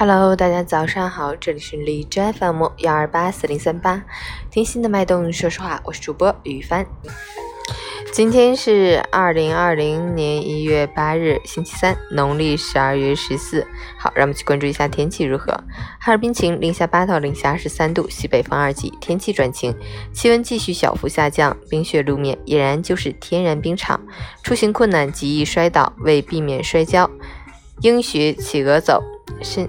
Hello，大家早上好，这里是荔枝 FM 幺二八四零三八，听心的脉动，说实话，我是主播雨帆。今天是二零二零年一月八日，星期三，农历十二月十四。好，让我们去关注一下天气如何。哈尔滨晴，零下八到零下二十三度，西北风二级，天气转晴，气温继续小幅下降，冰雪路面俨然就是天然冰场，出行困难，极易摔倒，为避免摔跤，应学企鹅走，身。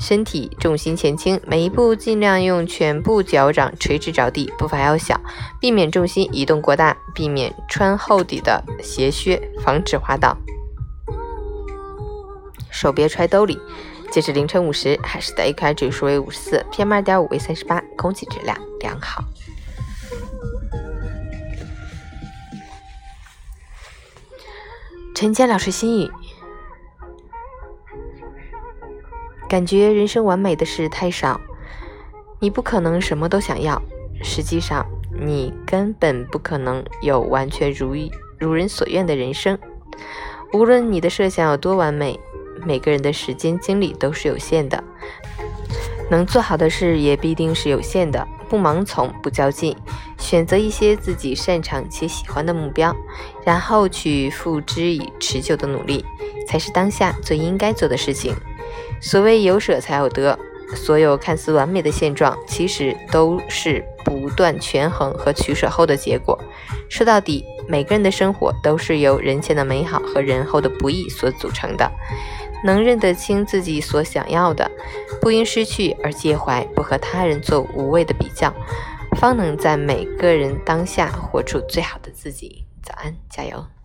身体重心前倾，每一步尽量用全部脚掌垂直着地，步伐要小，避免重心移动过大，避免穿厚底的鞋靴，防止滑倒。手别揣兜里。截至凌晨五时，海市的 AQI 指数为五十四，PM 二点五为三十八，空气质量良好。陈坚老师心语。感觉人生完美的事太少，你不可能什么都想要。实际上，你根本不可能有完全如意、如人所愿的人生。无论你的设想有多完美，每个人的时间精力都是有限的，能做好的事也必定是有限的。不盲从，不较劲，选择一些自己擅长且喜欢的目标，然后去付之以持久的努力，才是当下最应该做的事情。所谓有舍才有得，所有看似完美的现状，其实都是不断权衡和取舍后的结果。说到底，每个人的生活都是由人前的美好和人后的不易所组成的。能认得清自己所想要的，不因失去而介怀，不和他人做无谓的比较，方能在每个人当下活出最好的自己。早安，加油！